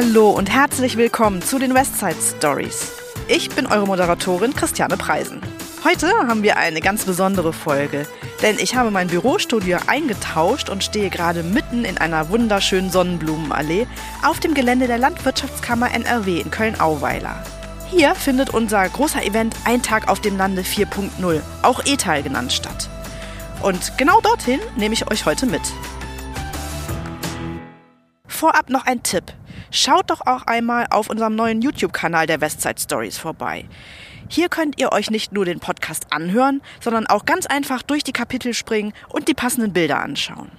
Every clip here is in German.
Hallo und herzlich willkommen zu den Westside Stories. Ich bin eure Moderatorin Christiane Preisen. Heute haben wir eine ganz besondere Folge, denn ich habe mein Bürostudio eingetauscht und stehe gerade mitten in einer wunderschönen Sonnenblumenallee auf dem Gelände der Landwirtschaftskammer NRW in Köln-Auweiler. Hier findet unser großer Event Ein Tag auf dem Lande 4.0, auch E-Teil genannt, statt. Und genau dorthin nehme ich euch heute mit. Vorab noch ein Tipp. Schaut doch auch einmal auf unserem neuen YouTube-Kanal der Westside Stories vorbei. Hier könnt ihr euch nicht nur den Podcast anhören, sondern auch ganz einfach durch die Kapitel springen und die passenden Bilder anschauen.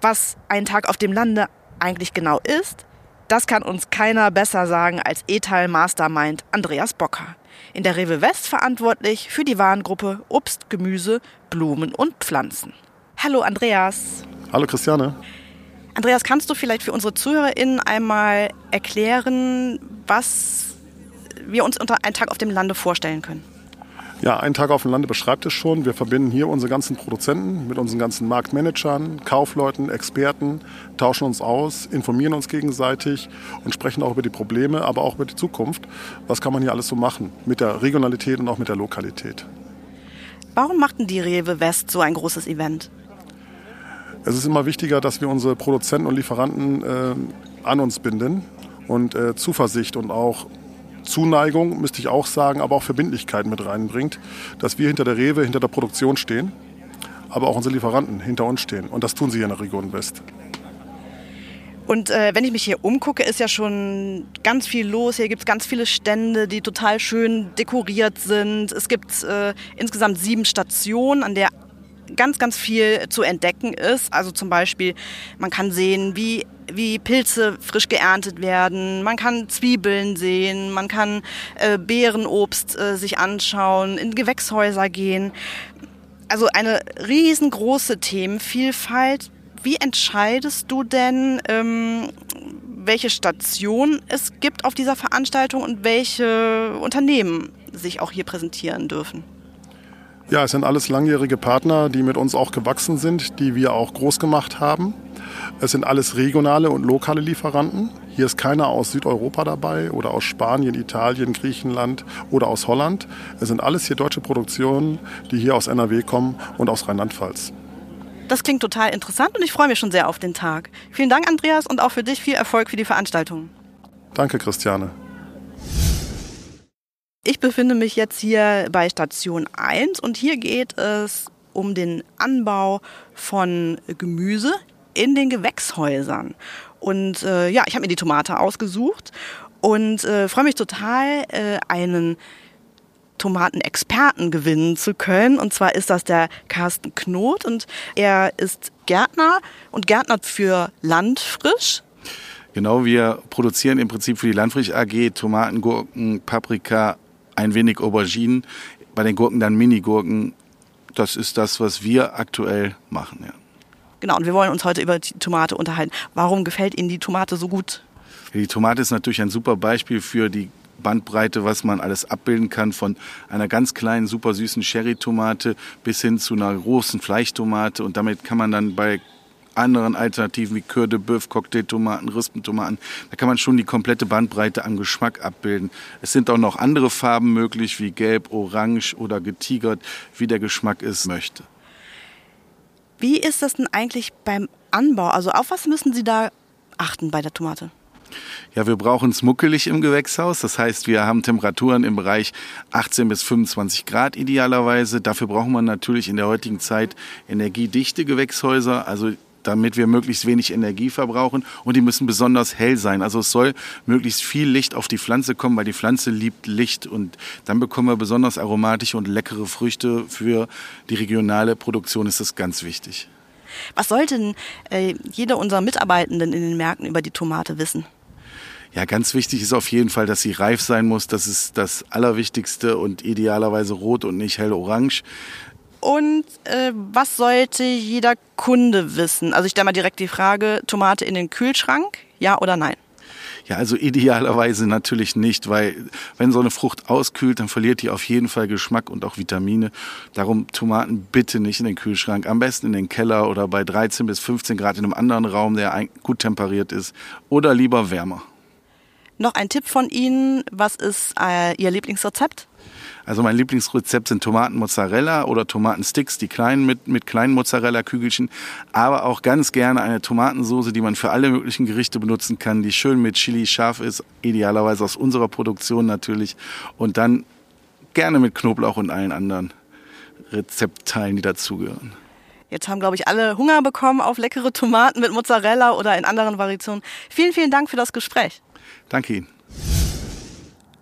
Was ein Tag auf dem Lande eigentlich genau ist, das kann uns keiner besser sagen als E-Teil Mastermind Andreas Bocker. In der Rewe West verantwortlich für die Warengruppe Obst, Gemüse, Blumen und Pflanzen. Hallo Andreas. Hallo Christiane. Andreas, kannst du vielleicht für unsere ZuhörerInnen einmal erklären, was wir uns unter einem Tag auf dem Lande vorstellen können? Ja, ein Tag auf dem Lande beschreibt es schon. Wir verbinden hier unsere ganzen Produzenten mit unseren ganzen Marktmanagern, Kaufleuten, Experten, tauschen uns aus, informieren uns gegenseitig und sprechen auch über die Probleme, aber auch über die Zukunft. Was kann man hier alles so machen mit der Regionalität und auch mit der Lokalität? Warum machten die Rewe West so ein großes Event? Es ist immer wichtiger, dass wir unsere Produzenten und Lieferanten äh, an uns binden und äh, Zuversicht und auch Zuneigung, müsste ich auch sagen, aber auch Verbindlichkeit mit reinbringt, dass wir hinter der Rewe, hinter der Produktion stehen, aber auch unsere Lieferanten hinter uns stehen. Und das tun sie hier in der Region West. Und äh, wenn ich mich hier umgucke, ist ja schon ganz viel los. Hier gibt es ganz viele Stände, die total schön dekoriert sind. Es gibt äh, insgesamt sieben Stationen, an der ganz, ganz viel zu entdecken ist. Also zum Beispiel, man kann sehen, wie, wie Pilze frisch geerntet werden, man kann Zwiebeln sehen, man kann äh, Beerenobst äh, sich anschauen, in Gewächshäuser gehen. Also eine riesengroße Themenvielfalt. Wie entscheidest du denn, ähm, welche Station es gibt auf dieser Veranstaltung und welche Unternehmen sich auch hier präsentieren dürfen? Ja, es sind alles langjährige Partner, die mit uns auch gewachsen sind, die wir auch groß gemacht haben. Es sind alles regionale und lokale Lieferanten. Hier ist keiner aus Südeuropa dabei oder aus Spanien, Italien, Griechenland oder aus Holland. Es sind alles hier deutsche Produktionen, die hier aus NRW kommen und aus Rheinland-Pfalz. Das klingt total interessant und ich freue mich schon sehr auf den Tag. Vielen Dank, Andreas, und auch für dich viel Erfolg für die Veranstaltung. Danke, Christiane. Ich befinde mich jetzt hier bei Station 1 und hier geht es um den Anbau von Gemüse in den Gewächshäusern. Und äh, ja, ich habe mir die Tomate ausgesucht und äh, freue mich total, äh, einen Tomatenexperten gewinnen zu können. Und zwar ist das der Carsten Knot und er ist Gärtner und Gärtner für Landfrisch. Genau, wir produzieren im Prinzip für die Landfrisch AG Tomaten, Gurken, Paprika, ein wenig Auberginen, bei den Gurken dann Mini-Gurken. Das ist das, was wir aktuell machen. Ja. Genau, und wir wollen uns heute über die Tomate unterhalten. Warum gefällt Ihnen die Tomate so gut? Die Tomate ist natürlich ein super Beispiel für die Bandbreite, was man alles abbilden kann, von einer ganz kleinen, super süßen Cherry-Tomate bis hin zu einer großen Fleischtomate. Und damit kann man dann bei anderen Alternativen wie Coeur de Boeuf, Cocktailtomaten, Rispentomaten. Da kann man schon die komplette Bandbreite an Geschmack abbilden. Es sind auch noch andere Farben möglich, wie gelb, orange oder getigert, wie der Geschmack es möchte. Wie ist das denn eigentlich beim Anbau? Also auf was müssen Sie da achten bei der Tomate? Ja, wir brauchen es muckelig im Gewächshaus. Das heißt, wir haben Temperaturen im Bereich 18 bis 25 Grad idealerweise. Dafür braucht man natürlich in der heutigen Zeit energiedichte Gewächshäuser. Also damit wir möglichst wenig Energie verbrauchen und die müssen besonders hell sein. Also es soll möglichst viel Licht auf die Pflanze kommen, weil die Pflanze liebt Licht und dann bekommen wir besonders aromatische und leckere Früchte. Für die regionale Produktion ist das ganz wichtig. Was sollte denn äh, jeder unserer Mitarbeitenden in den Märkten über die Tomate wissen? Ja, ganz wichtig ist auf jeden Fall, dass sie reif sein muss. Das ist das Allerwichtigste und idealerweise rot und nicht hell orange. Und äh, was sollte jeder Kunde wissen? Also ich stelle mal direkt die Frage, Tomate in den Kühlschrank, ja oder nein? Ja, also idealerweise natürlich nicht, weil wenn so eine Frucht auskühlt, dann verliert die auf jeden Fall Geschmack und auch Vitamine. Darum Tomaten bitte nicht in den Kühlschrank, am besten in den Keller oder bei 13 bis 15 Grad in einem anderen Raum, der gut temperiert ist oder lieber wärmer. Noch ein Tipp von Ihnen. Was ist äh, Ihr Lieblingsrezept? Also mein Lieblingsrezept sind Tomaten Mozzarella oder Tomatensticks, die kleinen mit, mit kleinen Mozzarella-Kügelchen, aber auch ganz gerne eine Tomatensoße, die man für alle möglichen Gerichte benutzen kann, die schön mit Chili scharf ist, idealerweise aus unserer Produktion natürlich und dann gerne mit Knoblauch und allen anderen Rezeptteilen, die dazugehören. Jetzt haben, glaube ich, alle Hunger bekommen auf leckere Tomaten mit Mozzarella oder in anderen Variationen. Vielen, vielen Dank für das Gespräch. Danke Ihnen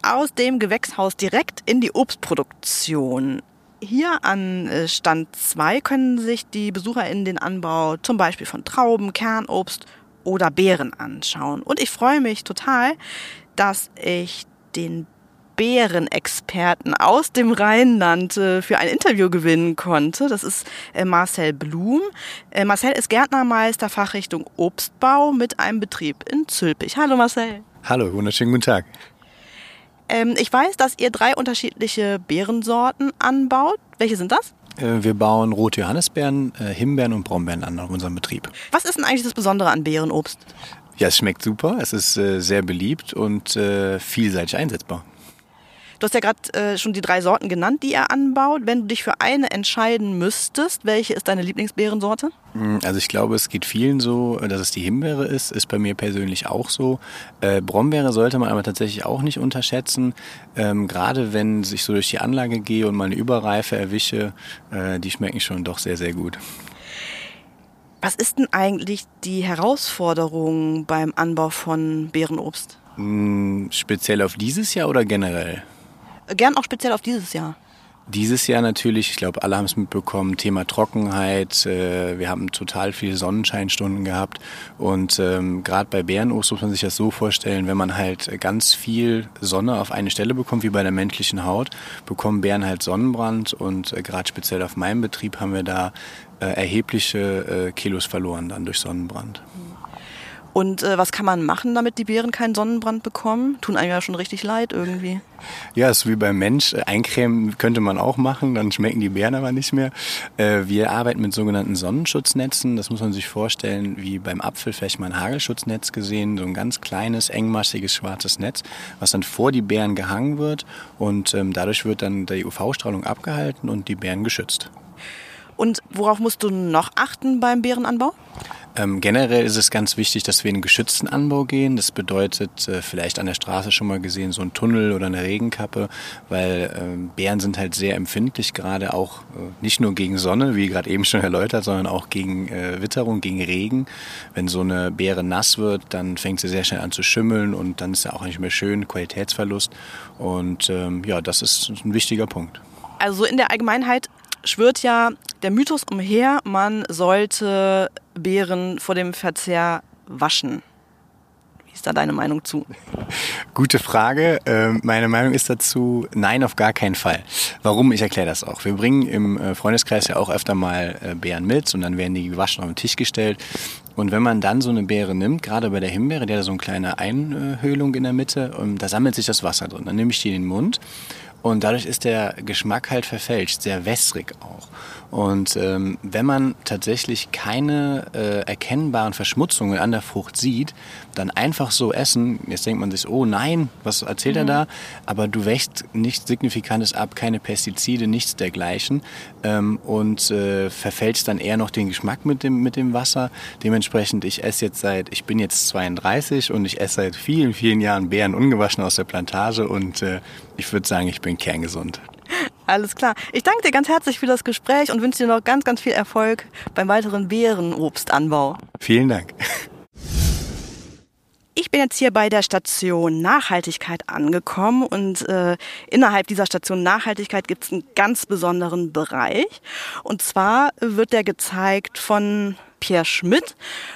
aus dem Gewächshaus direkt in die Obstproduktion. Hier an äh, Stand 2 können sich die Besucher in den Anbau zum Beispiel von Trauben, Kernobst oder Beeren anschauen. Und ich freue mich total, dass ich den Beerenexperten aus dem Rheinland äh, für ein Interview gewinnen konnte. Das ist äh, Marcel Blum. Marcel ist Gärtnermeister Fachrichtung Obstbau mit einem Betrieb in Zülpich. Hallo Marcel. Hallo, wunderschönen guten Tag. Ähm, ich weiß, dass ihr drei unterschiedliche Beerensorten anbaut. Welche sind das? Äh, wir bauen rote Johannisbeeren, äh, Himbeeren und Brombeeren an auf unserem Betrieb. Was ist denn eigentlich das Besondere an Beerenobst? Ja, es schmeckt super, es ist äh, sehr beliebt und vielseitig einsetzbar. Du hast ja gerade äh, schon die drei Sorten genannt, die er anbaut. Wenn du dich für eine entscheiden müsstest, welche ist deine Lieblingsbeerensorte? Hm, also ich glaube, es geht vielen so, dass es die Himbeere ist. Ist bei mir persönlich auch so. Äh, Brombeere sollte man aber tatsächlich auch nicht unterschätzen. Ähm, gerade wenn ich so durch die Anlage gehe und mal eine Überreife erwische, äh, die schmecken schon doch sehr, sehr gut. Was ist denn eigentlich die Herausforderung beim Anbau von Beerenobst? Hm, speziell auf dieses Jahr oder generell? Gern auch speziell auf dieses Jahr. Dieses Jahr natürlich, ich glaube, alle haben es mitbekommen, Thema Trockenheit. Äh, wir haben total viele Sonnenscheinstunden gehabt. Und ähm, gerade bei Bärenobst muss man sich das so vorstellen, wenn man halt ganz viel Sonne auf eine Stelle bekommt, wie bei der menschlichen Haut, bekommen Bären halt Sonnenbrand. Und äh, gerade speziell auf meinem Betrieb haben wir da äh, erhebliche Kilos verloren dann durch Sonnenbrand. Mhm. Und äh, was kann man machen, damit die Beeren keinen Sonnenbrand bekommen? Tun einem ja schon richtig leid irgendwie. Ja, ist wie beim Mensch. Eincremen könnte man auch machen, dann schmecken die Beeren aber nicht mehr. Äh, wir arbeiten mit sogenannten Sonnenschutznetzen. Das muss man sich vorstellen, wie beim Apfel vielleicht mal ein Hagelschutznetz gesehen. So ein ganz kleines, engmaschiges, schwarzes Netz, was dann vor die Beeren gehangen wird. Und ähm, dadurch wird dann die UV-Strahlung abgehalten und die Beeren geschützt. Und worauf musst du noch achten beim Beerenanbau? Ähm, generell ist es ganz wichtig, dass wir in einen geschützten Anbau gehen. Das bedeutet, äh, vielleicht an der Straße schon mal gesehen, so ein Tunnel oder eine Regenkappe, weil äh, Bären sind halt sehr empfindlich, gerade auch äh, nicht nur gegen Sonne, wie gerade eben schon erläutert, sondern auch gegen äh, Witterung, gegen Regen. Wenn so eine Beere nass wird, dann fängt sie sehr schnell an zu schimmeln und dann ist ja auch nicht mehr schön, Qualitätsverlust. Und ähm, ja, das ist ein wichtiger Punkt. Also in der Allgemeinheit schwirrt ja der Mythos umher, man sollte Beeren vor dem Verzehr waschen. Wie ist da deine Meinung zu? Gute Frage. Ähm, meine Meinung ist dazu, nein, auf gar keinen Fall. Warum? Ich erkläre das auch. Wir bringen im äh, Freundeskreis ja auch öfter mal äh, Beeren mit und dann werden die gewaschen auf den Tisch gestellt. Und wenn man dann so eine Beere nimmt, gerade bei der Himbeere, die hat so eine kleine Einhöhlung in der Mitte, und da sammelt sich das Wasser drin. Dann nehme ich die in den Mund und dadurch ist der Geschmack halt verfälscht, sehr wässrig auch. Und ähm, wenn man tatsächlich keine äh, erkennbaren Verschmutzungen an der Frucht sieht, dann einfach so essen, jetzt denkt man sich, oh nein, was erzählt mhm. er da? Aber du wächst nichts Signifikantes ab, keine Pestizide, nichts dergleichen ähm, und äh, verfälscht dann eher noch den Geschmack mit dem, mit dem Wasser. Dementsprechend, ich esse jetzt seit, ich bin jetzt 32 und ich esse seit vielen, vielen Jahren Beeren ungewaschen aus der Plantage und äh, ich würde sagen, ich bin kerngesund. Alles klar. Ich danke dir ganz herzlich für das Gespräch und wünsche dir noch ganz, ganz viel Erfolg beim weiteren Beerenobstanbau. Vielen Dank. Ich bin jetzt hier bei der Station Nachhaltigkeit angekommen und äh, innerhalb dieser Station Nachhaltigkeit gibt es einen ganz besonderen Bereich. Und zwar wird der gezeigt von Pierre Schmidt.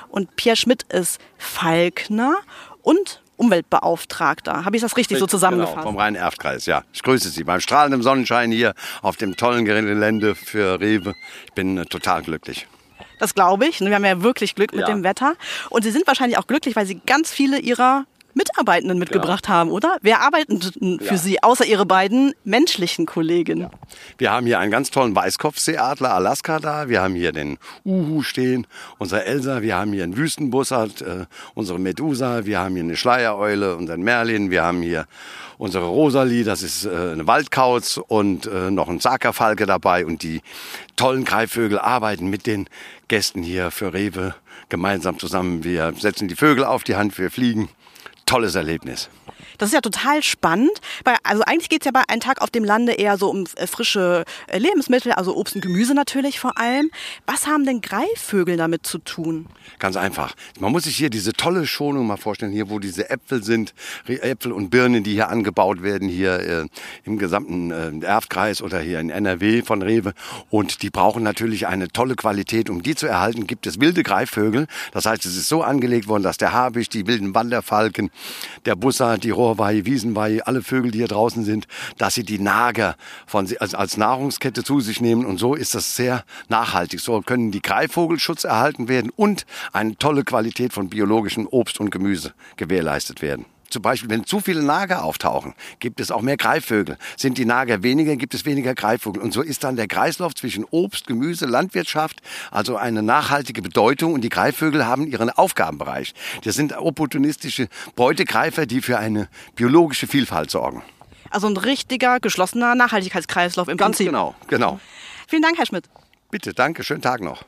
Und Pierre Schmidt ist Falkner und Umweltbeauftragter. Habe ich das richtig so genau, zusammengefasst? Genau, vom Rhein-Erft-Kreis, ja. Ich grüße Sie beim strahlenden Sonnenschein hier auf dem tollen Gelände für Rewe. Ich bin äh, total glücklich. Das glaube ich. Wir haben ja wirklich Glück mit ja. dem Wetter. Und Sie sind wahrscheinlich auch glücklich, weil Sie ganz viele Ihrer Mitarbeitenden mitgebracht ja. haben, oder? Wer arbeitet für ja. Sie, außer Ihre beiden menschlichen Kollegen? Ja. Wir haben hier einen ganz tollen Weißkopfseeadler Alaska da. Wir haben hier den Uhu stehen, unser Elsa. Wir haben hier einen Wüstenbussard, äh, unsere Medusa. Wir haben hier eine Schleiereule, unseren Merlin. Wir haben hier unsere Rosalie, das ist äh, eine Waldkauz und äh, noch ein Sakerfalke dabei. Und die tollen Greifvögel arbeiten mit den Gästen hier für Rewe gemeinsam zusammen. Wir setzen die Vögel auf die Hand, wir fliegen. Tolles Erlebnis. Das ist ja total spannend. Weil, also eigentlich geht es ja bei einem Tag auf dem Lande eher so um äh, frische äh, Lebensmittel, also Obst und Gemüse natürlich vor allem. Was haben denn Greifvögel damit zu tun? Ganz einfach. Man muss sich hier diese tolle Schonung mal vorstellen, hier wo diese Äpfel sind, Äpfel und Birnen, die hier angebaut werden, hier äh, im gesamten äh, Erftkreis oder hier in NRW von Rewe. Und die brauchen natürlich eine tolle Qualität. Um die zu erhalten, gibt es wilde Greifvögel. Das heißt, es ist so angelegt worden, dass der Habicht, die wilden Wanderfalken, der Bussard, die Rohr Moorweihe, Wiesenweihe, alle Vögel, die hier draußen sind, dass sie die Nager von, als, als Nahrungskette zu sich nehmen. Und so ist das sehr nachhaltig. So können die Greifvogelschutz erhalten werden und eine tolle Qualität von biologischem Obst und Gemüse gewährleistet werden. Zum Beispiel, wenn zu viele Nager auftauchen, gibt es auch mehr Greifvögel. Sind die Nager weniger, gibt es weniger Greifvögel. Und so ist dann der Kreislauf zwischen Obst, Gemüse, Landwirtschaft also eine nachhaltige Bedeutung. Und die Greifvögel haben ihren Aufgabenbereich. Das sind opportunistische Beutegreifer, die für eine biologische Vielfalt sorgen. Also ein richtiger, geschlossener Nachhaltigkeitskreislauf im Ganz Prinzip. genau, genau. Vielen Dank, Herr Schmidt. Bitte, danke. Schönen Tag noch.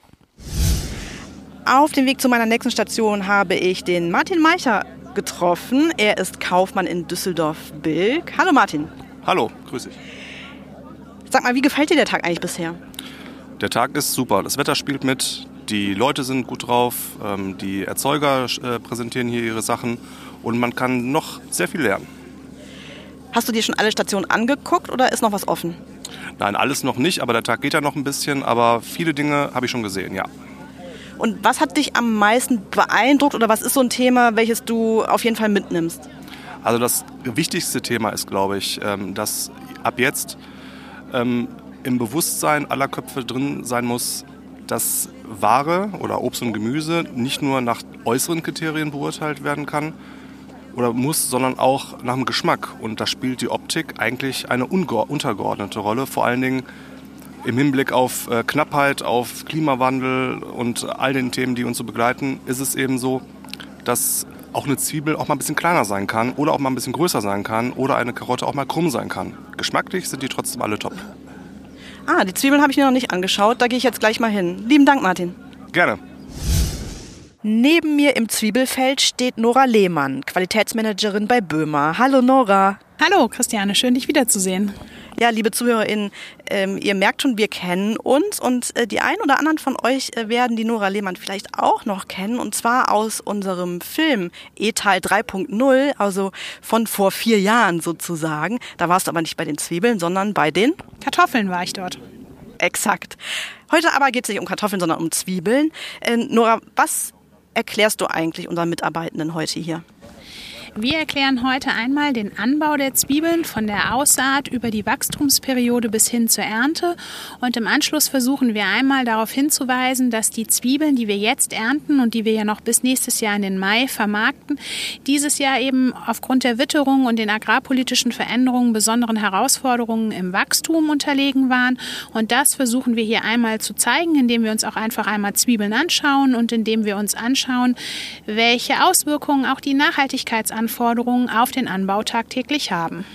Auf dem Weg zu meiner nächsten Station habe ich den Martin Meicher getroffen. Er ist Kaufmann in Düsseldorf-Bilk. Hallo Martin. Hallo, grüß dich. Sag mal, wie gefällt dir der Tag eigentlich bisher? Der Tag ist super. Das Wetter spielt mit, die Leute sind gut drauf, ähm, die Erzeuger äh, präsentieren hier ihre Sachen und man kann noch sehr viel lernen. Hast du dir schon alle Stationen angeguckt oder ist noch was offen? Nein, alles noch nicht, aber der Tag geht ja noch ein bisschen, aber viele Dinge habe ich schon gesehen, ja. Und was hat dich am meisten beeindruckt oder was ist so ein Thema, welches du auf jeden Fall mitnimmst? Also das wichtigste Thema ist, glaube ich, ähm, dass ab jetzt ähm, im Bewusstsein aller Köpfe drin sein muss, dass Ware oder Obst und Gemüse nicht nur nach äußeren Kriterien beurteilt werden kann oder muss, sondern auch nach dem Geschmack. Und da spielt die Optik eigentlich eine untergeordnete Rolle, vor allen Dingen im Hinblick auf äh, Knappheit, auf Klimawandel und all den Themen, die uns so begleiten, ist es eben so, dass auch eine Zwiebel auch mal ein bisschen kleiner sein kann oder auch mal ein bisschen größer sein kann oder eine Karotte auch mal krumm sein kann. Geschmacklich sind die trotzdem alle top. Ah, die Zwiebeln habe ich mir noch nicht angeschaut. Da gehe ich jetzt gleich mal hin. Lieben Dank, Martin. Gerne. Neben mir im Zwiebelfeld steht Nora Lehmann, Qualitätsmanagerin bei Böhmer. Hallo Nora. Hallo Christiane, schön dich wiederzusehen. Ja, liebe ZuhörerInnen, ähm, ihr merkt schon, wir kennen uns und äh, die ein oder anderen von euch äh, werden die Nora Lehmann vielleicht auch noch kennen und zwar aus unserem Film E-Teil 3.0, also von vor vier Jahren sozusagen. Da warst du aber nicht bei den Zwiebeln, sondern bei den Kartoffeln war ich dort. Exakt. Heute aber geht es nicht um Kartoffeln, sondern um Zwiebeln. Äh, Nora, was erklärst du eigentlich unseren Mitarbeitenden heute hier? Wir erklären heute einmal den Anbau der Zwiebeln von der Aussaat über die Wachstumsperiode bis hin zur Ernte. Und im Anschluss versuchen wir einmal darauf hinzuweisen, dass die Zwiebeln, die wir jetzt ernten und die wir ja noch bis nächstes Jahr in den Mai vermarkten, dieses Jahr eben aufgrund der Witterung und den agrarpolitischen Veränderungen besonderen Herausforderungen im Wachstum unterlegen waren. Und das versuchen wir hier einmal zu zeigen, indem wir uns auch einfach einmal Zwiebeln anschauen und indem wir uns anschauen, welche Auswirkungen auch die Nachhaltigkeitsanforderungen Anforderungen auf den Anbau tagtäglich haben.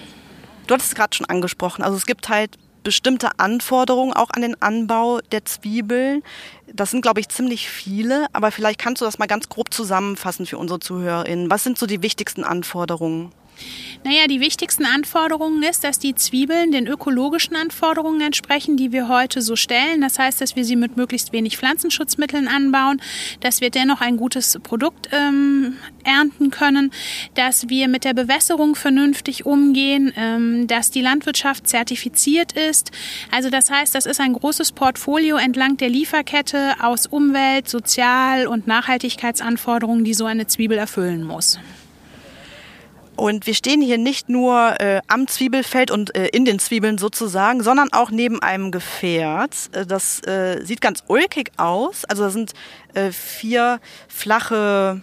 Du hattest es gerade schon angesprochen. Also es gibt halt bestimmte Anforderungen auch an den Anbau der Zwiebeln. Das sind, glaube ich, ziemlich viele, aber vielleicht kannst du das mal ganz grob zusammenfassen für unsere ZuhörerInnen. Was sind so die wichtigsten Anforderungen? Naja, die wichtigsten Anforderungen ist, dass die Zwiebeln den ökologischen Anforderungen entsprechen, die wir heute so stellen. Das heißt, dass wir sie mit möglichst wenig Pflanzenschutzmitteln anbauen, dass wir dennoch ein gutes Produkt ähm, ernten können, dass wir mit der Bewässerung vernünftig umgehen, ähm, dass die Landwirtschaft zertifiziert ist. Also das heißt, das ist ein großes Portfolio entlang der Lieferkette aus Umwelt-, Sozial- und Nachhaltigkeitsanforderungen, die so eine Zwiebel erfüllen muss. Und wir stehen hier nicht nur äh, am Zwiebelfeld und äh, in den Zwiebeln sozusagen, sondern auch neben einem Gefährt. Äh, das äh, sieht ganz ulkig aus. Also da sind äh, vier flache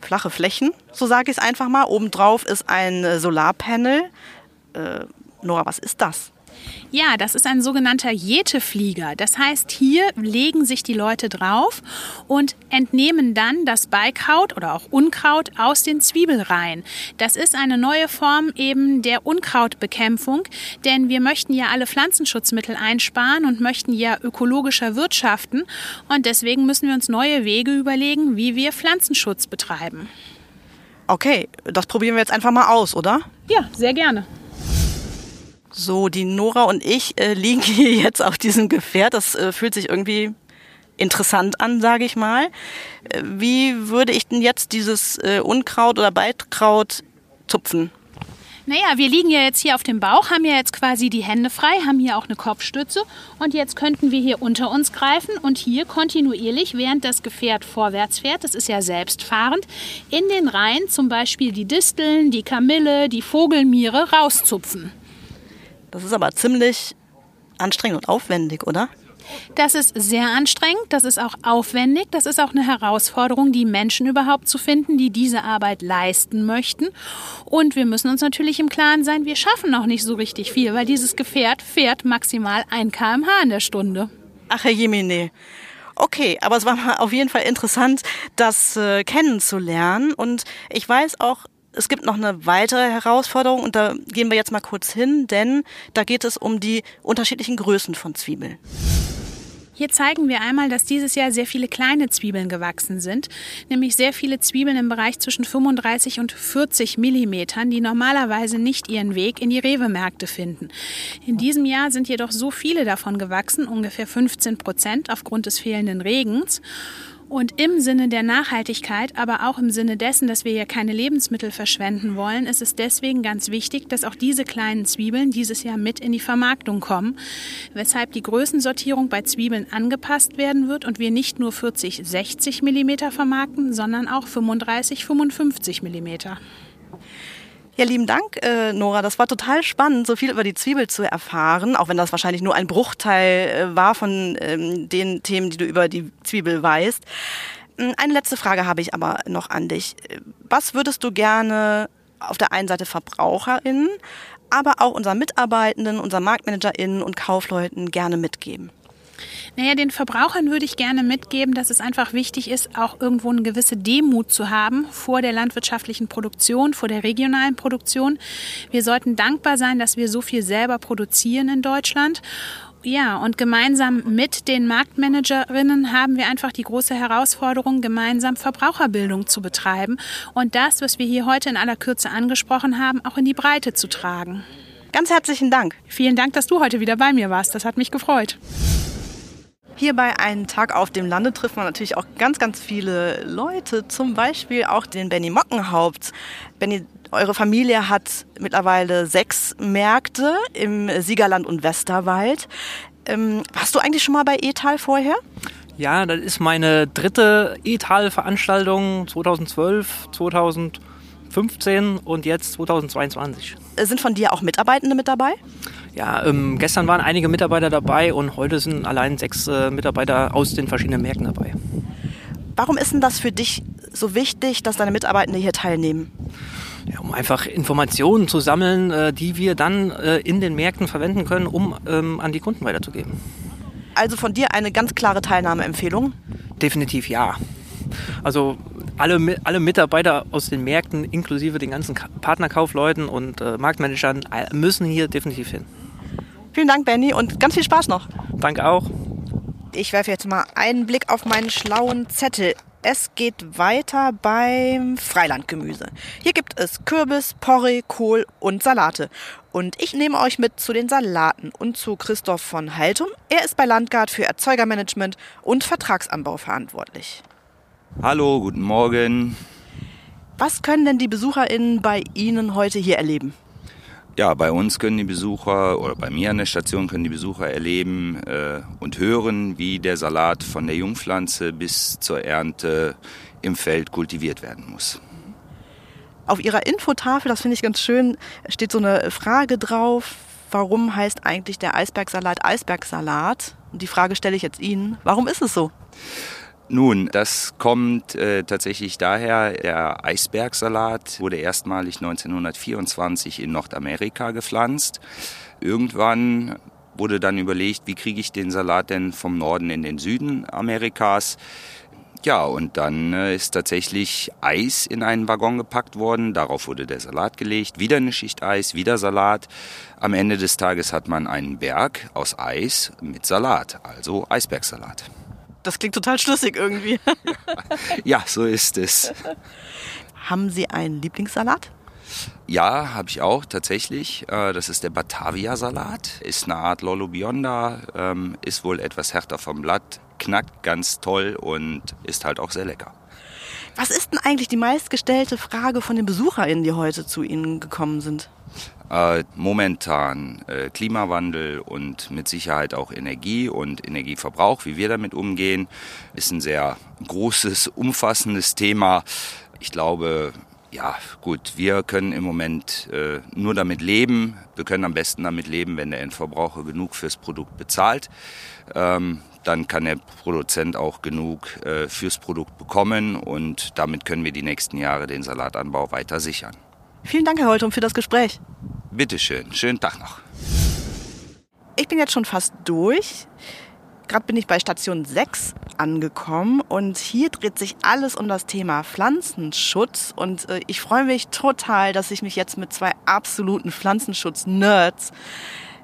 flache Flächen, so sage ich es einfach mal. Obendrauf ist ein äh, Solarpanel. Nora, was ist das? Ja, das ist ein sogenannter Jeteflieger. Das heißt, hier legen sich die Leute drauf und entnehmen dann das Beikraut oder auch Unkraut aus den Zwiebelreihen. Das ist eine neue Form eben der Unkrautbekämpfung, denn wir möchten ja alle Pflanzenschutzmittel einsparen und möchten ja ökologischer wirtschaften und deswegen müssen wir uns neue Wege überlegen, wie wir Pflanzenschutz betreiben. Okay, das probieren wir jetzt einfach mal aus, oder? Ja, sehr gerne. So, die Nora und ich äh, liegen hier jetzt auf diesem Gefährt. Das äh, fühlt sich irgendwie interessant an, sage ich mal. Äh, wie würde ich denn jetzt dieses äh, Unkraut oder Beitraut zupfen? Naja, wir liegen ja jetzt hier auf dem Bauch, haben ja jetzt quasi die Hände frei, haben hier auch eine Kopfstütze und jetzt könnten wir hier unter uns greifen und hier kontinuierlich, während das Gefährt vorwärts fährt, das ist ja selbstfahrend, in den Reihen zum Beispiel die Disteln, die Kamille, die Vogelmiere rauszupfen. Das ist aber ziemlich anstrengend und aufwendig, oder? Das ist sehr anstrengend, das ist auch aufwendig, das ist auch eine Herausforderung, die Menschen überhaupt zu finden, die diese Arbeit leisten möchten. Und wir müssen uns natürlich im Klaren sein, wir schaffen noch nicht so richtig viel, weil dieses Gefährt fährt maximal 1 km/h in der Stunde. Ach, Herr Jemine. Okay, aber es war auf jeden Fall interessant, das äh, kennenzulernen. Und ich weiß auch, es gibt noch eine weitere Herausforderung und da gehen wir jetzt mal kurz hin, denn da geht es um die unterschiedlichen Größen von Zwiebeln. Hier zeigen wir einmal, dass dieses Jahr sehr viele kleine Zwiebeln gewachsen sind, nämlich sehr viele Zwiebeln im Bereich zwischen 35 und 40 Millimetern, die normalerweise nicht ihren Weg in die Rewe-Märkte finden. In diesem Jahr sind jedoch so viele davon gewachsen, ungefähr 15 Prozent aufgrund des fehlenden Regens. Und im Sinne der Nachhaltigkeit, aber auch im Sinne dessen, dass wir ja keine Lebensmittel verschwenden wollen, ist es deswegen ganz wichtig, dass auch diese kleinen Zwiebeln dieses Jahr mit in die Vermarktung kommen, weshalb die Größensortierung bei Zwiebeln angepasst werden wird und wir nicht nur 40, 60 Millimeter vermarkten, sondern auch 35, 55 Millimeter. Ja, lieben Dank, äh, Nora. Das war total spannend, so viel über die Zwiebel zu erfahren, auch wenn das wahrscheinlich nur ein Bruchteil äh, war von ähm, den Themen, die du über die Zwiebel weißt. Hm, eine letzte Frage habe ich aber noch an dich. Was würdest du gerne auf der einen Seite VerbraucherInnen, aber auch unseren Mitarbeitenden, unseren MarktmanagerInnen und Kaufleuten gerne mitgeben? Naja, den Verbrauchern würde ich gerne mitgeben, dass es einfach wichtig ist, auch irgendwo eine gewisse Demut zu haben vor der landwirtschaftlichen Produktion, vor der regionalen Produktion. Wir sollten dankbar sein, dass wir so viel selber produzieren in Deutschland. Ja, und gemeinsam mit den Marktmanagerinnen haben wir einfach die große Herausforderung, gemeinsam Verbraucherbildung zu betreiben und das, was wir hier heute in aller Kürze angesprochen haben, auch in die Breite zu tragen. Ganz herzlichen Dank. Vielen Dank, dass du heute wieder bei mir warst. Das hat mich gefreut. Hier bei einem Tag auf dem Lande trifft man natürlich auch ganz, ganz viele Leute, zum Beispiel auch den Benny Mockenhaupt. Benny, eure Familie hat mittlerweile sechs Märkte im Siegerland und Westerwald. Ähm, warst du eigentlich schon mal bei Etal vorher? Ja, das ist meine dritte Etal-Veranstaltung 2012, 2015 und jetzt 2022. Sind von dir auch Mitarbeitende mit dabei? Ja, ähm, gestern waren einige Mitarbeiter dabei und heute sind allein sechs äh, Mitarbeiter aus den verschiedenen Märkten dabei. Warum ist denn das für dich so wichtig, dass deine Mitarbeitenden hier teilnehmen? Ja, um einfach Informationen zu sammeln, äh, die wir dann äh, in den Märkten verwenden können, um ähm, an die Kunden weiterzugeben. Also von dir eine ganz klare Teilnahmeempfehlung? Definitiv ja. Also alle, alle Mitarbeiter aus den Märkten, inklusive den ganzen Partnerkaufleuten und äh, Marktmanagern, müssen hier definitiv hin. Vielen Dank, Benny, und ganz viel Spaß noch. Danke auch. Ich werfe jetzt mal einen Blick auf meinen schlauen Zettel. Es geht weiter beim Freilandgemüse. Hier gibt es Kürbis, Porree, Kohl und Salate. Und ich nehme euch mit zu den Salaten und zu Christoph von Haltum. Er ist bei Landgard für Erzeugermanagement und Vertragsanbau verantwortlich. Hallo, guten Morgen. Was können denn die BesucherInnen bei Ihnen heute hier erleben? Ja, bei uns können die Besucher oder bei mir an der Station können die Besucher erleben äh, und hören, wie der Salat von der Jungpflanze bis zur Ernte im Feld kultiviert werden muss. Auf Ihrer Infotafel, das finde ich ganz schön, steht so eine Frage drauf. Warum heißt eigentlich der Eisbergsalat Eisbergsalat? Und die Frage stelle ich jetzt Ihnen. Warum ist es so? Nun, das kommt äh, tatsächlich daher, der Eisbergsalat wurde erstmalig 1924 in Nordamerika gepflanzt. Irgendwann wurde dann überlegt, wie kriege ich den Salat denn vom Norden in den Süden Amerikas. Ja, und dann äh, ist tatsächlich Eis in einen Waggon gepackt worden. Darauf wurde der Salat gelegt. Wieder eine Schicht Eis, wieder Salat. Am Ende des Tages hat man einen Berg aus Eis mit Salat, also Eisbergsalat. Das klingt total schlüssig irgendwie. Ja, so ist es. Haben Sie einen Lieblingssalat? Ja, habe ich auch tatsächlich. Äh, Das ist der Batavia-Salat. Ist eine Art Lollo Bionda, ähm, ist wohl etwas härter vom Blatt, knackt ganz toll und ist halt auch sehr lecker. Was ist denn eigentlich die meistgestellte Frage von den BesucherInnen, die heute zu Ihnen gekommen sind? Äh, momentan äh, Klimawandel und mit Sicherheit auch Energie und Energieverbrauch, wie wir damit umgehen, ist ein sehr großes, umfassendes Thema. Ich glaube, ja gut, wir können im Moment äh, nur damit leben. Wir können am besten damit leben, wenn der Endverbraucher genug fürs Produkt bezahlt. Ähm, dann kann der Produzent auch genug äh, fürs Produkt bekommen und damit können wir die nächsten Jahre den Salatanbau weiter sichern. Vielen Dank, Herr Holtrum, für das Gespräch. Bitteschön, schönen Tag noch. Ich bin jetzt schon fast durch. Gerade bin ich bei Station 6 angekommen und hier dreht sich alles um das Thema Pflanzenschutz und äh, ich freue mich total, dass ich mich jetzt mit zwei absoluten Pflanzenschutz-Nerds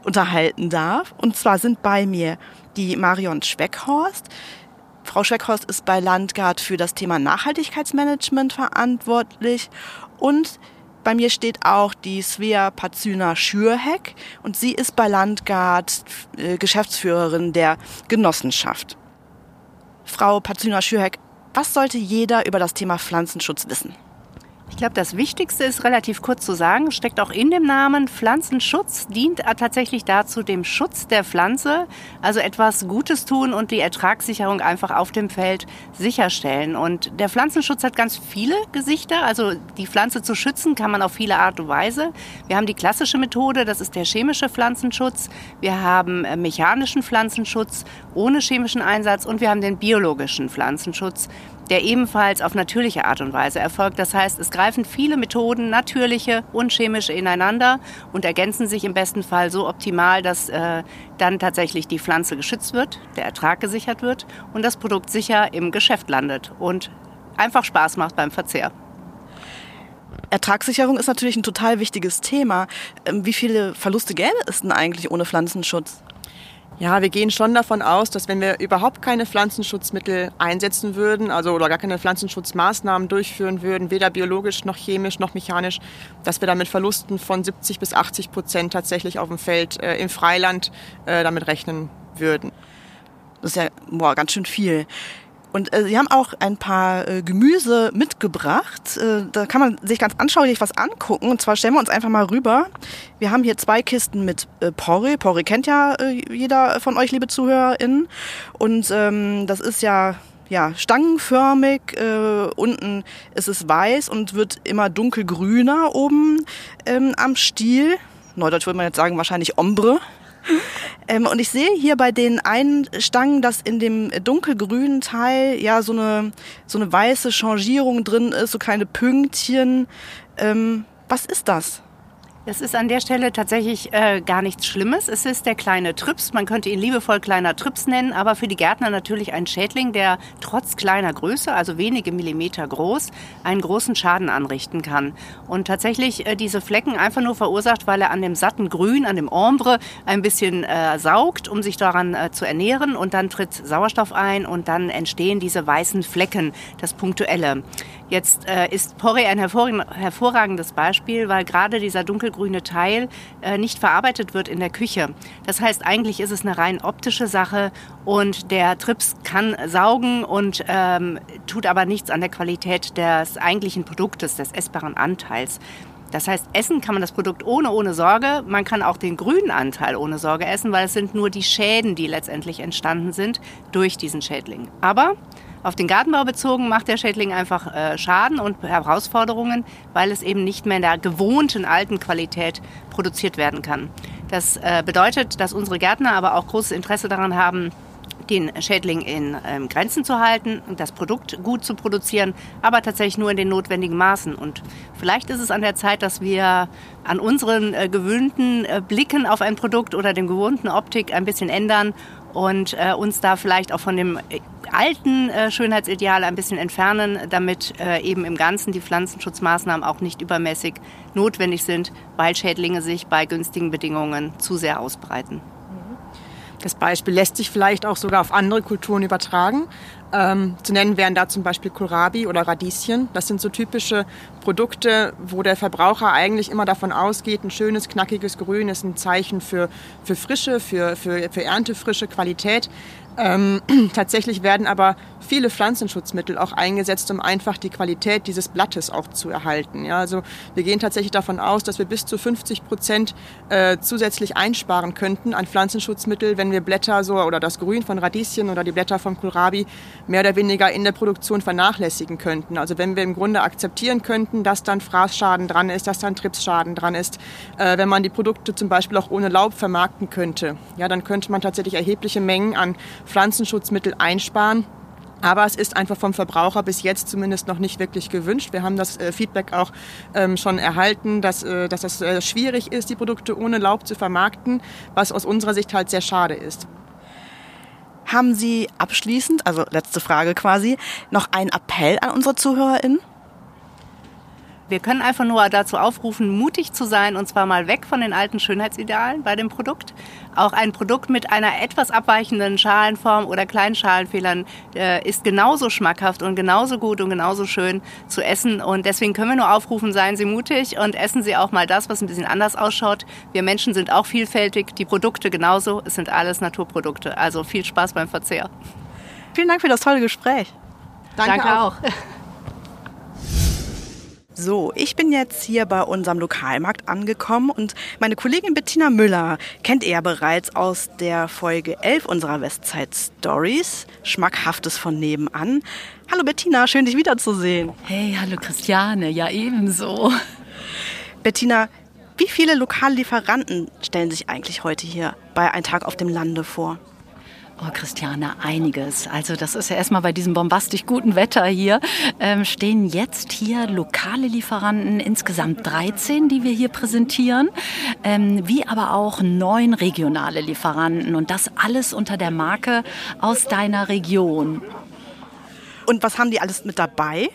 unterhalten darf. Und zwar sind bei mir die Marion Schweckhorst. Frau Schweckhorst ist bei Landgard für das Thema Nachhaltigkeitsmanagement verantwortlich und bei mir steht auch die Svea Pazyna Schürheck und sie ist bei Landgard äh, Geschäftsführerin der Genossenschaft. Frau Pazyna Schürheck, was sollte jeder über das Thema Pflanzenschutz wissen? Ich glaube, das Wichtigste ist relativ kurz zu sagen, steckt auch in dem Namen. Pflanzenschutz dient tatsächlich dazu, dem Schutz der Pflanze, also etwas Gutes tun und die Ertragssicherung einfach auf dem Feld sicherstellen. Und der Pflanzenschutz hat ganz viele Gesichter. Also die Pflanze zu schützen kann man auf viele Art und Weise. Wir haben die klassische Methode, das ist der chemische Pflanzenschutz. Wir haben äh, mechanischen Pflanzenschutz ohne chemischen Einsatz und wir haben den biologischen Pflanzenschutz der ebenfalls auf natürliche Art und Weise erfolgt. Das heißt, es greifen viele Methoden, natürliche und chemische, ineinander und ergänzen sich im besten Fall so optimal, dass äh, dann tatsächlich die Pflanze geschützt wird, der Ertrag gesichert wird und das Produkt sicher im Geschäft landet und einfach Spaß macht beim Verzehr. Ertragssicherung ist natürlich ein total wichtiges Thema. Ähm, Wie viele Verluste gäbe es denn eigentlich ohne Pflanzenschutz? Ja, wir gehen schon davon aus, dass wenn wir überhaupt keine Pflanzenschutzmittel einsetzen würden, also oder gar keine Pflanzenschutzmaßnahmen durchführen würden, weder biologisch noch chemisch noch mechanisch, dass wir damit Verlusten von 70 bis 80 Prozent tatsächlich auf dem Feld äh, im Freiland äh, damit rechnen würden. Das ist ja boah, ganz schön viel. Und äh, Sie haben auch ein paar äh, Gemüse mitgebracht. Äh, da kann man sich ganz anschaulich was angucken. Und zwar stellen wir uns einfach mal rüber. Wir haben hier zwei Kisten mit äh, Porree. Porree kennt ja äh, jeder von euch, liebe ZuhörerInnen. Und ähm, das ist ja ja, stangenförmig. Äh, unten ist es weiß und wird immer dunkelgrüner oben ähm, am Stiel. Neudeutsch würde man jetzt sagen, wahrscheinlich Ombre. Ähm, und ich sehe hier bei den einen Stangen, dass in dem dunkelgrünen Teil ja so eine, so eine weiße Changierung drin ist, so kleine Pünktchen. Ähm, was ist das? Es ist an der Stelle tatsächlich äh, gar nichts Schlimmes. Es ist der kleine Trips. Man könnte ihn liebevoll kleiner Trips nennen, aber für die Gärtner natürlich ein Schädling, der trotz kleiner Größe, also wenige Millimeter groß, einen großen Schaden anrichten kann. Und tatsächlich äh, diese Flecken einfach nur verursacht, weil er an dem satten Grün, an dem Ombre ein bisschen äh, saugt, um sich daran äh, zu ernähren. Und dann tritt Sauerstoff ein und dann entstehen diese weißen Flecken, das Punktuelle. Jetzt äh, ist Porree ein hervor- hervorragendes Beispiel, weil gerade dieser dunkelgrüne Teil äh, nicht verarbeitet wird in der Küche. Das heißt, eigentlich ist es eine rein optische Sache und der Trips kann saugen und ähm, tut aber nichts an der Qualität des eigentlichen Produktes, des essbaren Anteils. Das heißt, essen kann man das Produkt ohne, ohne Sorge. Man kann auch den grünen Anteil ohne Sorge essen, weil es sind nur die Schäden, die letztendlich entstanden sind durch diesen Schädling. Aber auf den Gartenbau bezogen macht der Schädling einfach äh, Schaden und Herausforderungen, weil es eben nicht mehr in der gewohnten alten Qualität produziert werden kann. Das äh, bedeutet, dass unsere Gärtner aber auch großes Interesse daran haben, den Schädling in ähm, Grenzen zu halten und das Produkt gut zu produzieren, aber tatsächlich nur in den notwendigen Maßen. Und vielleicht ist es an der Zeit, dass wir an unseren äh, gewöhnten äh, Blicken auf ein Produkt oder dem gewohnten Optik ein bisschen ändern und äh, uns da vielleicht auch von dem äh, alten äh, Schönheitsideal ein bisschen entfernen, damit äh, eben im Ganzen die Pflanzenschutzmaßnahmen auch nicht übermäßig notwendig sind, weil Schädlinge sich bei günstigen Bedingungen zu sehr ausbreiten. Das Beispiel lässt sich vielleicht auch sogar auf andere Kulturen übertragen. Ähm, zu nennen wären da zum Beispiel Kohlrabi oder Radieschen. Das sind so typische Produkte, wo der Verbraucher eigentlich immer davon ausgeht, ein schönes, knackiges Grün ist ein Zeichen für, für Frische, für, für, für Erntefrische Qualität. Ähm, tatsächlich werden aber viele Pflanzenschutzmittel auch eingesetzt, um einfach die Qualität dieses Blattes auch zu erhalten. Ja, also wir gehen tatsächlich davon aus, dass wir bis zu 50 Prozent äh, zusätzlich einsparen könnten an Pflanzenschutzmittel, wenn wir Blätter so oder das Grün von Radieschen oder die Blätter vom Kohlrabi mehr oder weniger in der Produktion vernachlässigen könnten. Also wenn wir im Grunde akzeptieren könnten, dass dann Fraßschaden dran ist, dass dann Tripsschaden dran ist, äh, wenn man die Produkte zum Beispiel auch ohne Laub vermarkten könnte, ja, dann könnte man tatsächlich erhebliche Mengen an Pflanzenschutzmittel einsparen. Aber es ist einfach vom Verbraucher bis jetzt zumindest noch nicht wirklich gewünscht. Wir haben das äh, Feedback auch ähm, schon erhalten, dass, äh, dass es äh, schwierig ist, die Produkte ohne Laub zu vermarkten, was aus unserer Sicht halt sehr schade ist. Haben Sie abschließend, also letzte Frage quasi, noch einen Appell an unsere ZuhörerInnen? Wir können einfach nur dazu aufrufen, mutig zu sein und zwar mal weg von den alten Schönheitsidealen bei dem Produkt. Auch ein Produkt mit einer etwas abweichenden Schalenform oder kleinen Schalenfehlern äh, ist genauso schmackhaft und genauso gut und genauso schön zu essen. Und deswegen können wir nur aufrufen, seien Sie mutig und essen Sie auch mal das, was ein bisschen anders ausschaut. Wir Menschen sind auch vielfältig, die Produkte genauso. Es sind alles Naturprodukte. Also viel Spaß beim Verzehr. Vielen Dank für das tolle Gespräch. Danke, Danke auch. auch. So, ich bin jetzt hier bei unserem Lokalmarkt angekommen und meine Kollegin Bettina Müller kennt ihr ja bereits aus der Folge 11 unserer Westside Stories, Schmackhaftes von nebenan. Hallo Bettina, schön dich wiederzusehen. Hey, hallo Christiane, ja ebenso. Bettina, wie viele Lokallieferanten stellen sich eigentlich heute hier bei Ein Tag auf dem Lande vor? Oh, Christiane, einiges. Also das ist ja erstmal bei diesem bombastisch guten Wetter hier, ähm, stehen jetzt hier lokale Lieferanten, insgesamt 13, die wir hier präsentieren, ähm, wie aber auch neun regionale Lieferanten und das alles unter der Marke aus deiner Region. Und was haben die alles mit dabei?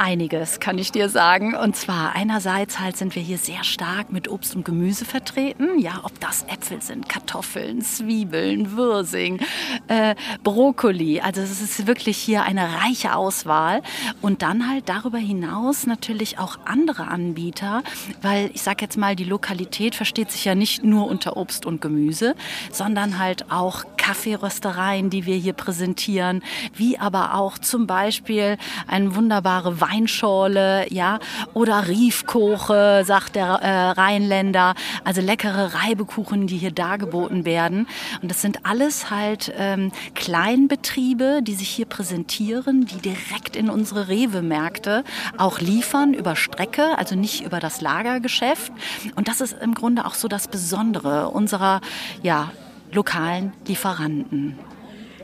Einiges kann ich dir sagen. Und zwar einerseits halt sind wir hier sehr stark mit Obst und Gemüse vertreten. Ja, ob das Äpfel sind, Kartoffeln, Zwiebeln, Würsing, äh, Brokkoli. Also es ist wirklich hier eine reiche Auswahl. Und dann halt darüber hinaus natürlich auch andere Anbieter, weil ich sag jetzt mal, die Lokalität versteht sich ja nicht nur unter Obst und Gemüse, sondern halt auch Kaffeeröstereien, die wir hier präsentieren, wie aber auch zum Beispiel eine wunderbare Wein Weinschorle, ja, oder Riefkoche, sagt der äh, Rheinländer. Also leckere Reibekuchen, die hier dargeboten werden. Und das sind alles halt ähm, Kleinbetriebe, die sich hier präsentieren, die direkt in unsere Rewe-Märkte auch liefern über Strecke, also nicht über das Lagergeschäft. Und das ist im Grunde auch so das Besondere unserer, ja, lokalen Lieferanten.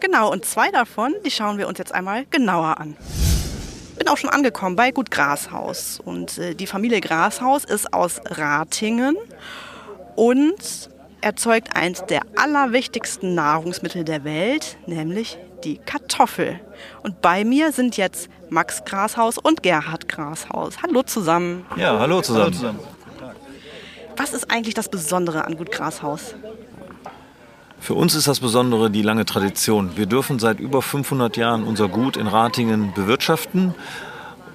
Genau, und zwei davon, die schauen wir uns jetzt einmal genauer an bin auch schon angekommen bei Gut Grashaus. Und äh, die Familie Grashaus ist aus Ratingen und erzeugt eins der allerwichtigsten Nahrungsmittel der Welt, nämlich die Kartoffel. Und bei mir sind jetzt Max Grashaus und Gerhard Grashaus. Hallo zusammen. Ja, hallo zusammen. Hallo zusammen. Was ist eigentlich das Besondere an Gut Grashaus? Für uns ist das Besondere die lange Tradition. Wir dürfen seit über 500 Jahren unser Gut in Ratingen bewirtschaften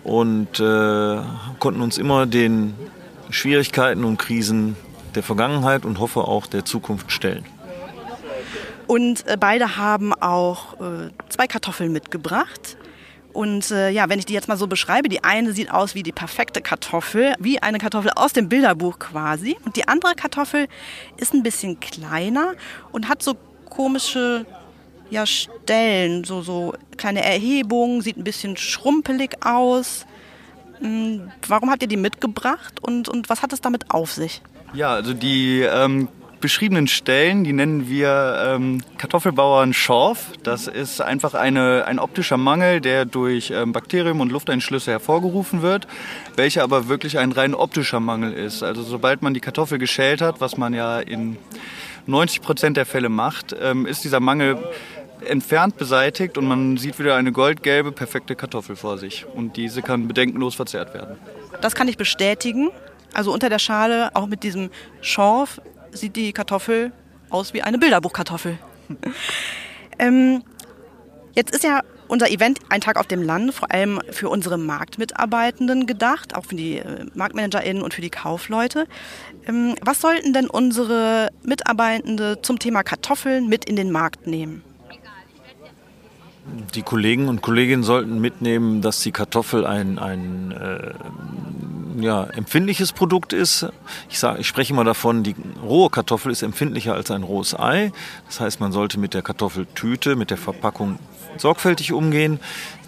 und äh, konnten uns immer den Schwierigkeiten und Krisen der Vergangenheit und hoffe auch der Zukunft stellen. Und äh, beide haben auch äh, zwei Kartoffeln mitgebracht. Und äh, ja, wenn ich die jetzt mal so beschreibe, die eine sieht aus wie die perfekte Kartoffel, wie eine Kartoffel aus dem Bilderbuch quasi. Und die andere Kartoffel ist ein bisschen kleiner und hat so komische ja, Stellen, so, so kleine Erhebungen, sieht ein bisschen schrumpelig aus. Hm, warum habt ihr die mitgebracht und, und was hat es damit auf sich? Ja, also die ähm, beschriebenen Stellen, die nennen wir ähm, Kartoffelbauern Schorf. Das ist einfach eine, ein optischer Mangel, der durch ähm, Bakterium- und Lufteinschlüsse hervorgerufen wird, welcher aber wirklich ein rein optischer Mangel ist. Also sobald man die Kartoffel geschält hat, was man ja in 90 Prozent der Fälle macht, ähm, ist dieser Mangel entfernt beseitigt und man sieht wieder eine goldgelbe, perfekte Kartoffel vor sich. Und diese kann bedenkenlos verzehrt werden. Das kann ich bestätigen. Also unter der Schale, auch mit diesem Schorf, sieht die Kartoffel aus wie eine Bilderbuchkartoffel. ähm, jetzt ist ja unser Event Ein Tag auf dem Land vor allem für unsere Marktmitarbeitenden gedacht, auch für die äh, MarktmanagerInnen und für die Kaufleute. Ähm, was sollten denn unsere Mitarbeitende zum Thema Kartoffeln mit in den Markt nehmen? Die Kollegen und Kolleginnen sollten mitnehmen, dass die Kartoffel ein, ein äh, ja, empfindliches Produkt ist. Ich, sage, ich spreche immer davon, die rohe Kartoffel ist empfindlicher als ein rohes Ei. Das heißt, man sollte mit der Kartoffeltüte, mit der Verpackung sorgfältig umgehen.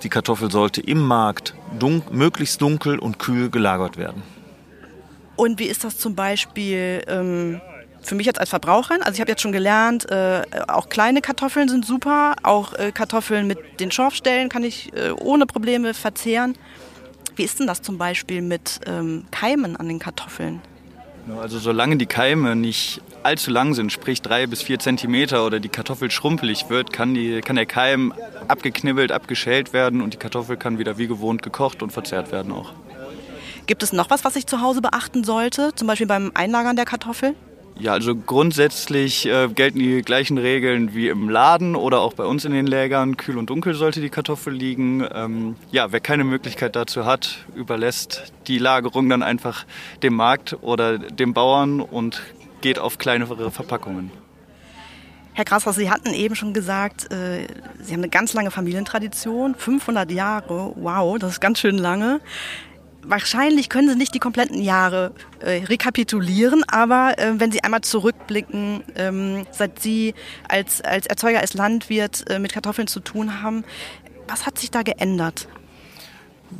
Die Kartoffel sollte im Markt dun möglichst dunkel und kühl gelagert werden. Und wie ist das zum Beispiel ähm, für mich jetzt als Verbraucherin? Also ich habe jetzt schon gelernt, äh, auch kleine Kartoffeln sind super, auch äh, Kartoffeln mit den Schorfstellen kann ich äh, ohne Probleme verzehren. Wie ist denn das zum Beispiel mit ähm, Keimen an den Kartoffeln? Also solange die Keime nicht allzu lang sind, sprich drei bis vier Zentimeter oder die Kartoffel schrumpelig wird, kann, die, kann der Keim abgeknibbelt, abgeschält werden und die Kartoffel kann wieder wie gewohnt gekocht und verzehrt werden auch. Gibt es noch was, was ich zu Hause beachten sollte, zum Beispiel beim Einlagern der Kartoffel? Ja, also grundsätzlich äh, gelten die gleichen Regeln wie im Laden oder auch bei uns in den Lägern. Kühl und dunkel sollte die Kartoffel liegen. Ähm, ja, wer keine Möglichkeit dazu hat, überlässt die Lagerung dann einfach dem Markt oder dem Bauern und geht auf kleinere Verpackungen. Herr Grashaus, Sie hatten eben schon gesagt, äh, Sie haben eine ganz lange Familientradition, 500 Jahre, wow, das ist ganz schön lange wahrscheinlich können Sie nicht die kompletten Jahre äh, rekapitulieren, aber äh, wenn Sie einmal zurückblicken, ähm, seit Sie als, als Erzeuger, als Landwirt äh, mit Kartoffeln zu tun haben, was hat sich da geändert?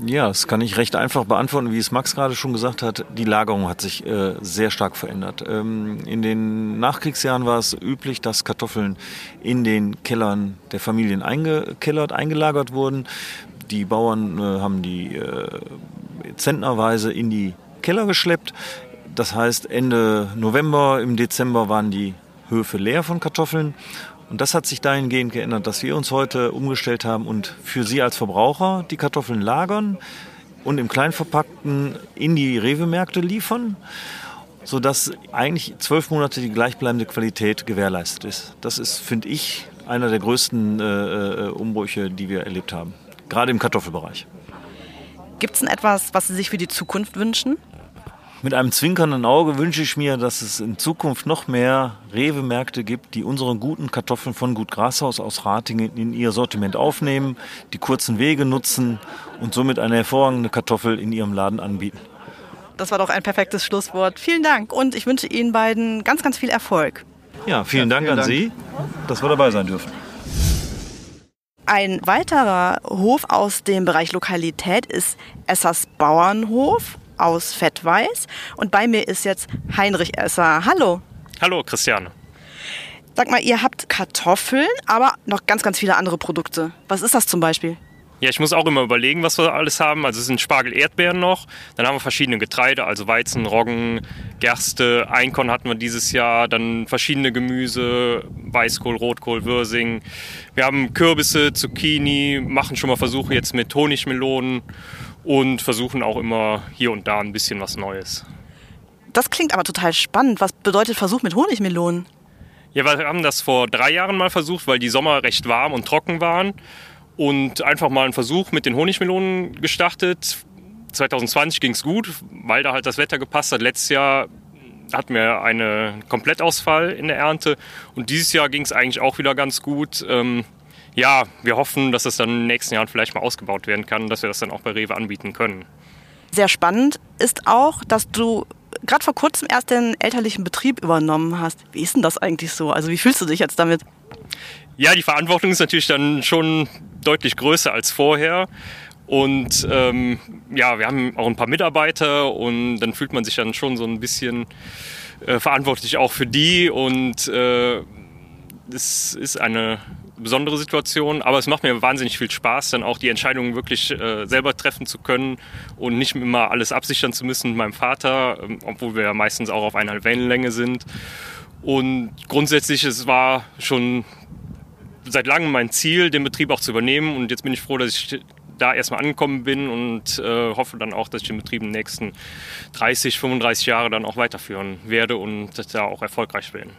Ja, das kann ich recht einfach beantworten, wie es Max gerade schon gesagt hat. Die Lagerung hat sich äh, sehr stark verändert. Ähm, in den Nachkriegsjahren war es üblich, dass Kartoffeln in den Kellern der Familien eingekellert, eingelagert wurden. Die Bauern äh, haben die äh, zentnerweise in die Keller geschleppt. Das heißt, Ende November, im Dezember waren die Höfe leer von Kartoffeln. Und das hat sich dahingehend geändert, dass wir uns heute umgestellt haben und für Sie als Verbraucher die Kartoffeln lagern und im Kleinverpackten in die Rewe-Märkte liefern, sodass eigentlich zwölf Monate die gleichbleibende Qualität gewährleistet ist. Das ist, finde ich, einer der größten äh, äh Umbrüche, die wir erlebt haben, gerade im Kartoffelbereich. Gibt es denn etwas, was Sie sich für die Zukunft wünschen? Mit einem zwinkernden Auge wünsche ich mir, dass es in Zukunft noch mehr Rewe-Märkte gibt, die unsere guten Kartoffeln von Gut Grashaus aus Ratingen in ihr Sortiment aufnehmen, die kurzen Wege nutzen und somit eine hervorragende Kartoffel in ihrem Laden anbieten. Das war doch ein perfektes Schlusswort. Vielen Dank und ich wünsche Ihnen beiden ganz, ganz viel Erfolg. Ja, vielen Dank ja, vielen an Dank. Sie, dass wir dabei sein dürfen. Ein weiterer Hof aus dem Bereich Lokalität ist Essers Bauernhof aus Fettweiß. Und bei mir ist jetzt Heinrich Esser. Hallo. Hallo, Christiane. Sag mal, ihr habt Kartoffeln, aber noch ganz, ganz viele andere Produkte. Was ist das zum Beispiel? Ja, ich muss auch immer überlegen, was wir alles haben. Also es sind Spargel, Erdbeeren noch. Dann haben wir verschiedene Getreide, also Weizen, Roggen, Gerste, Einkorn hatten wir dieses Jahr. Dann verschiedene Gemüse, Weißkohl, Rotkohl, Würsing. Wir haben Kürbisse, Zucchini, machen schon mal Versuche jetzt mit Honigmelonen und versuchen auch immer hier und da ein bisschen was Neues. Das klingt aber total spannend. Was bedeutet Versuch mit Honigmelonen? Ja, wir haben das vor drei Jahren mal versucht, weil die Sommer recht warm und trocken waren und einfach mal einen Versuch mit den Honigmelonen gestartet. 2020 ging es gut, weil da halt das Wetter gepasst hat. Letztes Jahr hatten wir einen Komplettausfall in der Ernte und dieses Jahr ging es eigentlich auch wieder ganz gut. Ähm, ja, wir hoffen, dass es dann in den nächsten Jahren vielleicht mal ausgebaut werden kann, dass wir das dann auch bei Rewe anbieten können. Sehr spannend ist auch, dass du gerade vor kurzem erst den elterlichen Betrieb übernommen hast. Wie ist denn das eigentlich so? Also wie fühlst du dich jetzt damit? Ja, die Verantwortung ist natürlich dann schon deutlich größer als vorher. Und ähm, ja, wir haben auch ein paar Mitarbeiter und dann fühlt man sich dann schon so ein bisschen äh, verantwortlich auch für die und äh, es ist eine besondere Situation, aber es macht mir wahnsinnig viel Spaß, dann auch die Entscheidungen wirklich äh, selber treffen zu können und nicht immer alles absichern zu müssen mit meinem Vater, ähm, obwohl wir ja meistens auch auf einer Wellenlänge sind. Und grundsätzlich, es war schon seit langem mein Ziel, den Betrieb auch zu übernehmen und jetzt bin ich froh, dass ich da erstmal angekommen bin und äh, hoffe dann auch, dass ich den Betrieb in den nächsten 30, 35 Jahre dann auch weiterführen werde und da auch erfolgreich bin.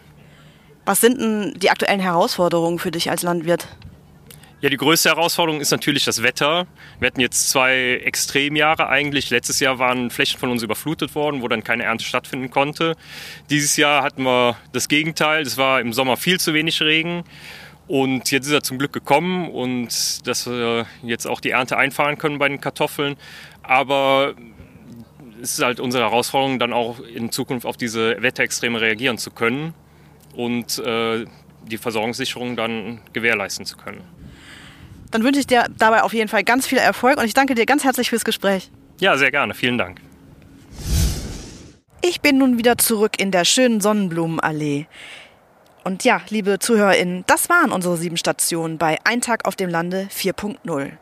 Was sind denn die aktuellen Herausforderungen für dich als Landwirt? Ja, die größte Herausforderung ist natürlich das Wetter. Wir hatten jetzt zwei Extremjahre eigentlich. Letztes Jahr waren Flächen von uns überflutet worden, wo dann keine Ernte stattfinden konnte. Dieses Jahr hatten wir das Gegenteil. Es war im Sommer viel zu wenig Regen. Und jetzt ist er zum Glück gekommen und dass wir jetzt auch die Ernte einfahren können bei den Kartoffeln. Aber es ist halt unsere Herausforderung, dann auch in Zukunft auf diese Wetterextreme reagieren zu können und äh, die Versorgungssicherung dann gewährleisten zu können. Dann wünsche ich dir dabei auf jeden Fall ganz viel Erfolg und ich danke dir ganz herzlich fürs Gespräch. Ja, sehr gerne. Vielen Dank. Ich bin nun wieder zurück in der schönen Sonnenblumenallee. Und ja, liebe ZuhörerInnen, das waren unsere sieben Stationen bei Ein Tag auf dem Lande 4.0.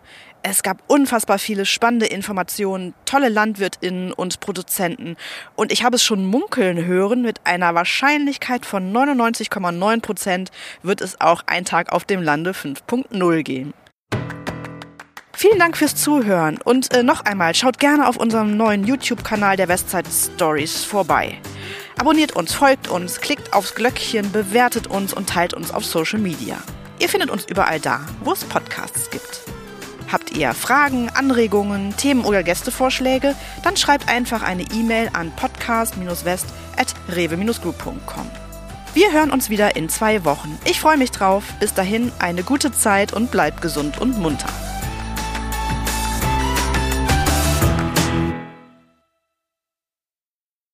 Es gab unfassbar viele spannende Informationen, tolle Landwirtinnen und Produzenten. Und ich habe es schon munkeln hören, mit einer Wahrscheinlichkeit von 99,9 Prozent wird es auch ein Tag auf dem Lande 5.0 gehen. Vielen Dank fürs Zuhören und äh, noch einmal schaut gerne auf unserem neuen YouTube-Kanal der Westside Stories vorbei. Abonniert uns, folgt uns, klickt aufs Glöckchen, bewertet uns und teilt uns auf Social Media. Ihr findet uns überall da, wo es Podcasts gibt. Habt ihr Fragen, Anregungen, Themen oder Gästevorschläge? Dann schreibt einfach eine E-Mail an podcast-west.rewe-group.com. Wir hören uns wieder in zwei Wochen. Ich freue mich drauf. Bis dahin eine gute Zeit und bleibt gesund und munter.